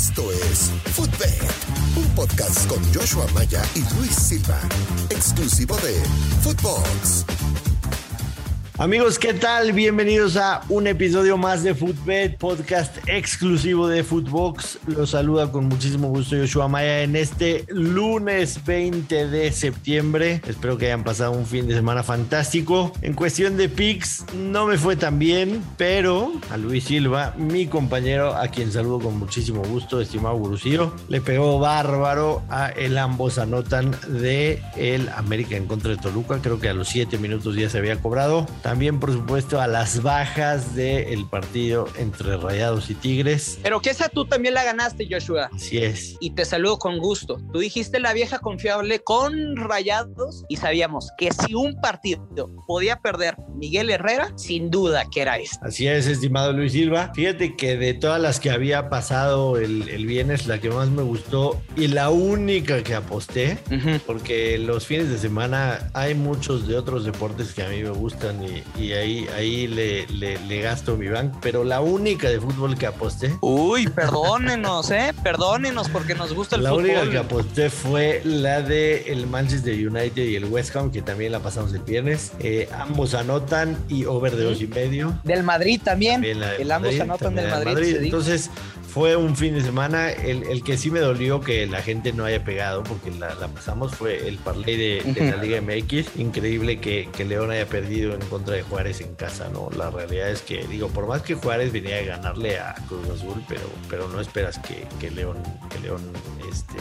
Esto es Footbed, un podcast con Joshua Maya y Luis Silva, exclusivo de Footbox. Amigos, ¿qué tal? Bienvenidos a un episodio más de Footbed, podcast exclusivo de Footbox. Los saluda con muchísimo gusto Joshua Maya en este lunes 20 de septiembre. Espero que hayan pasado un fin de semana fantástico. En cuestión de picks, no me fue tan bien, pero a Luis Silva, mi compañero, a quien saludo con muchísimo gusto, estimado Gurucío, le pegó bárbaro a el ambos anotan de el América en contra de Toluca. Creo que a los 7 minutos ya se había cobrado. También, por supuesto, a las bajas del partido entre Rayados y Tigres. Pero que esa tú también la ganaste, Joshua. Así es. Y te saludo con gusto. Tú dijiste la vieja confiable con Rayados y sabíamos que si un partido podía perder Miguel Herrera, sin duda que era este. Así es, estimado Luis Silva. Fíjate que de todas las que había pasado el, el viernes, la que más me gustó y la única que aposté, uh -huh. porque los fines de semana hay muchos de otros deportes que a mí me gustan y, y ahí, ahí le, le, le, gasto mi bank, pero la única de fútbol que aposté. Uy, perdónenos, ¿eh? Perdónenos porque nos gusta el la fútbol. La única que aposté fue la de el Manchester United y el West Ham, que también la pasamos el viernes. Eh, ambos anotan y over de dos y medio. Del Madrid también. también el Madrid, ambos anotan del Madrid. Madrid. Entonces, fue un fin de semana. El, el, que sí me dolió que la gente no haya pegado, porque la, la pasamos, fue el parlay de, de, la Liga MX. Increíble que, que, León haya perdido en contra de Juárez en casa, ¿no? La realidad es que, digo, por más que Juárez venía a ganarle a Cruz Azul, pero, pero no esperas que, que León, que León este,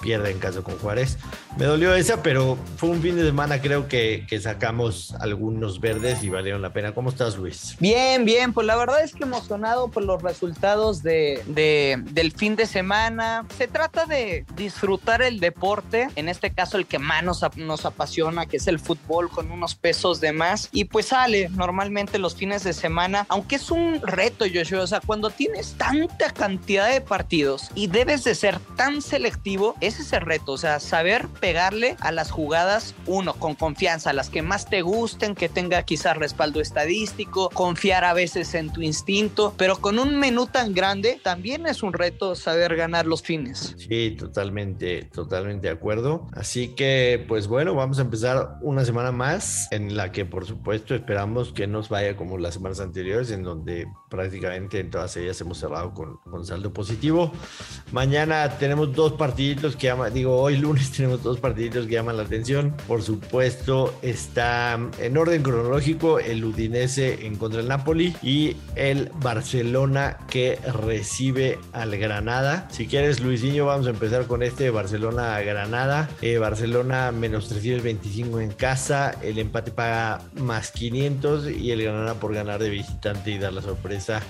pierda en caso con Juárez. Me dolió esa, pero fue un fin de semana, creo que, que sacamos algunos verdes y valieron la pena. ¿Cómo estás, Luis? Bien, bien, pues la verdad es que emocionado por los resultados de, de, del fin de semana. Se trata de disfrutar el deporte, en este caso el que más nos, nos apasiona, que es el fútbol con unos pesos de más. Y pues sale normalmente los fines de semana, aunque es un reto, Joshua, o sea, cuando tienes tanta cantidad de partidos y debes de ser tan selectivo, ese es el reto, o sea, saber pegarle a las jugadas, uno, con confianza, las que más te gusten, que tenga quizás respaldo estadístico, confiar a veces en tu instinto, pero con un menú tan grande, también es un reto saber ganar los fines. Sí, totalmente, totalmente de acuerdo. Así que, pues bueno, vamos a empezar una semana más en la que, por supuesto, esperamos que nos vaya como las semanas anteriores, en donde prácticamente en todas ellas hemos cerrado con, saldo positivo. Mañana tenemos dos partiditos que llaman, digo, hoy lunes tenemos dos partiditos que llaman la atención. Por supuesto, está en orden cronológico el Udinese en contra del Napoli y el Barcelona que recibe al Granada. Si quieres, Luisinho, vamos a empezar con este Barcelona-Granada. Eh, Barcelona menos 325 en casa, el empate paga más 500 y el Granada por ganar de visitante y dar la sorpresa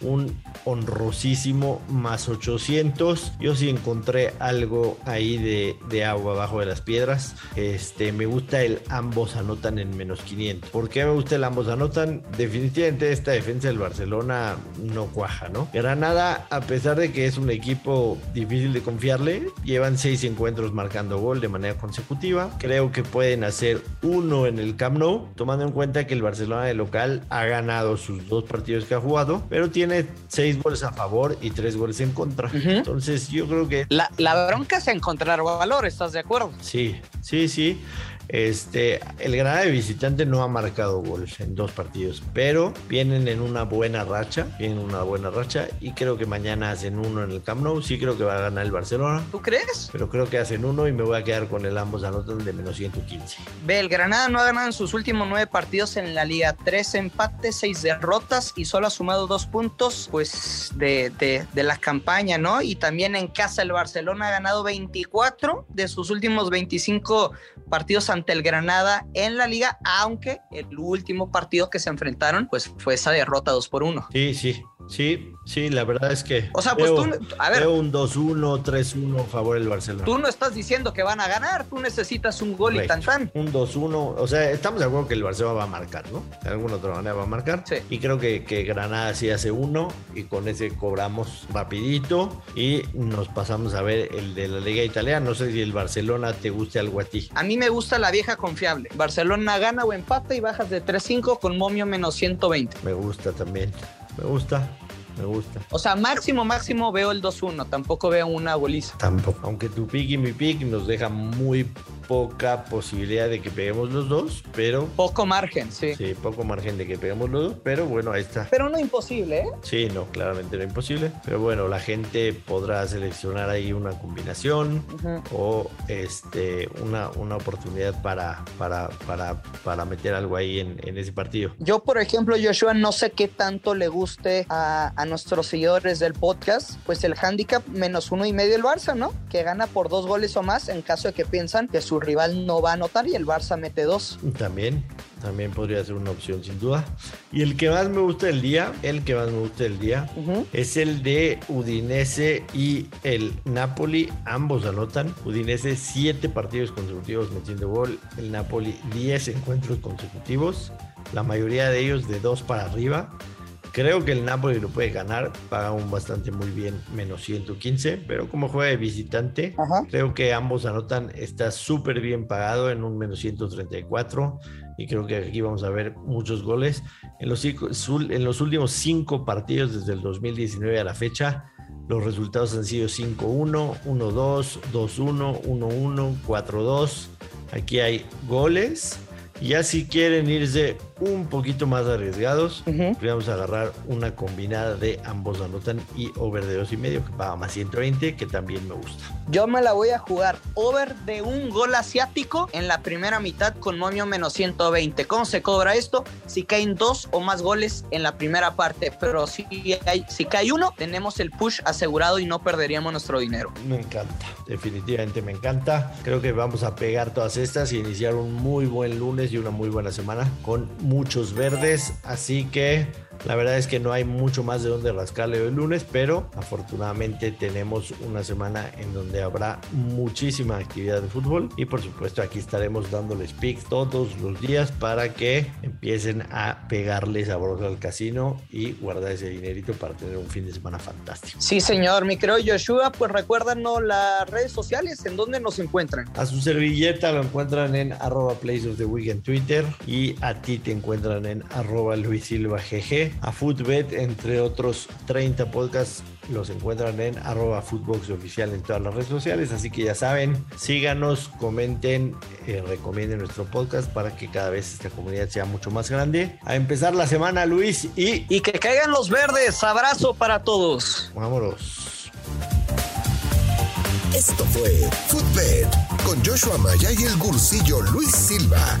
un honrosísimo más 800. Yo sí encontré algo ahí de, de, agua abajo de las piedras. Este, me gusta el ambos anotan en menos 500. ¿Por qué me gusta el ambos anotan? Definitivamente esta defensa del Barcelona no cuaja, ¿no? Granada, a pesar de que es un equipo difícil de confiarle, llevan seis encuentros marcando gol de manera consecutiva. Creo que pueden hacer uno en el Camp Nou, tomando en cuenta que el Barcelona de local ha ganado sus dos partidos que ha jugado, pero tiene tiene seis goles a favor y tres goles en contra. Uh -huh. Entonces yo creo que... La, la bronca es encontrar valor, ¿estás de acuerdo? Sí, sí, sí. Este, el Granada de visitante no ha marcado goles en dos partidos, pero vienen en una buena racha, vienen en una buena racha y creo que mañana hacen uno en el Camp Nou, sí creo que va a ganar el Barcelona. ¿Tú crees? Pero creo que hacen uno y me voy a quedar con el ambos anotan de menos 115. Ve, el Granada no ha ganado en sus últimos nueve partidos en la liga, tres empates, seis derrotas y solo ha sumado dos puntos pues de, de, de la campaña, ¿no? Y también en casa el Barcelona ha ganado 24 de sus últimos 25 partidos ante el Granada en la liga, aunque el último partido que se enfrentaron pues fue esa derrota 2 por 1. Sí, sí, sí, sí, la verdad es que o sea, pues veo, tú, a ver, veo un 2-1, 3-1 a favor del Barcelona. Tú no estás diciendo que van a ganar, tú necesitas un gol Correcto. y tan tan. Un 2-1, o sea, estamos de acuerdo que el Barcelona va a marcar, ¿no? De alguna otra manera va a marcar. Sí. Y creo que, que Granada sí hace uno y con ese cobramos rapidito y nos pasamos a ver el de la Liga Italiana. No sé si el Barcelona te guste algo a ti. A mí me gusta la vieja confiable. Barcelona gana o empata y bajas de 3-5 con momio menos 120. Me gusta también. Me gusta. me gusta. O sea, máximo, máximo veo el 2-1. Tampoco veo una goliza. Tampoco. Aunque tu pick y mi pick nos deja muy poca posibilidad de que peguemos los dos, pero... Poco margen, sí. Sí, poco margen de que peguemos los dos, pero bueno, ahí está. Pero no imposible, ¿eh? Sí, no, claramente no imposible. Pero bueno, la gente podrá seleccionar ahí una combinación o este, una, una oportunidad para, para, para, para meter algo ahí en, en, ese partido. Yo, por ejemplo, Joshua, no sé qué tanto le guste a, a nuestros seguidores del podcast, pues el handicap menos uno y medio el Barça, ¿no? Que gana por dos goles o más en caso de que piensan que su rival no va a anotar y el Barça mete dos. También, también podría ser una opción sin duda. Y el que más me gusta del día, el que más me gusta del día, es el de Udinese y el Napoli. Ambos anotan. Udinese siete partidos consecutivos metiendo gol. El Napoli 10 encuentros consecutivos. La mayoría de ellos de dos para arriba. Creo que el Napoli lo puede ganar, paga un bastante muy bien, menos 115, pero como juega de visitante, creo que ambos anotan, está súper bien pagado en un menos 134 y creo que aquí vamos a ver muchos goles. En los, en los últimos cinco partidos desde el 2019 a la fecha, los resultados han sido 5-1, 1-2, 2-1, 1-1, 4-2. Aquí hay goles. Ya si quieren irse un poquito más arriesgados, vamos a agarrar una combinada de ambos anotan y over de dos y medio que paga más 120 que también me gusta. Yo me la voy a jugar over de un gol asiático en la primera mitad con momio menos 120. ¿Cómo se cobra esto? Si caen dos o más goles en la primera parte, pero si, hay, si cae uno, tenemos el push asegurado y no perderíamos nuestro dinero. Me encanta, definitivamente me encanta. Creo que vamos a pegar todas estas y iniciar un muy buen lunes y una muy buena semana con muchos verdes, así que la verdad es que no hay mucho más de donde rascarle el lunes, pero afortunadamente tenemos una semana en donde habrá muchísima actividad de fútbol y por supuesto aquí estaremos dándoles picks todos los días para que empiecen a pegarle sabroso al casino y guardar ese dinerito para tener un fin de semana fantástico. Sí, señor, mi creo Joshua, pues recuérdanos las redes sociales en donde nos encuentran. A su servilleta lo encuentran en arroba place of the week en Twitter y a ti te encuentran en arroba Luis Silva GG a Footbet, entre otros 30 podcasts. Los encuentran en arroba Footbox oficial en todas las redes sociales. Así que ya saben, síganos, comenten, eh, recomienden nuestro podcast para que cada vez esta comunidad sea mucho más grande. A empezar la semana, Luis, y. Y que caigan los verdes. Abrazo para todos. Vámonos. Esto fue Footbet con Joshua Maya y el gursillo Luis Silva,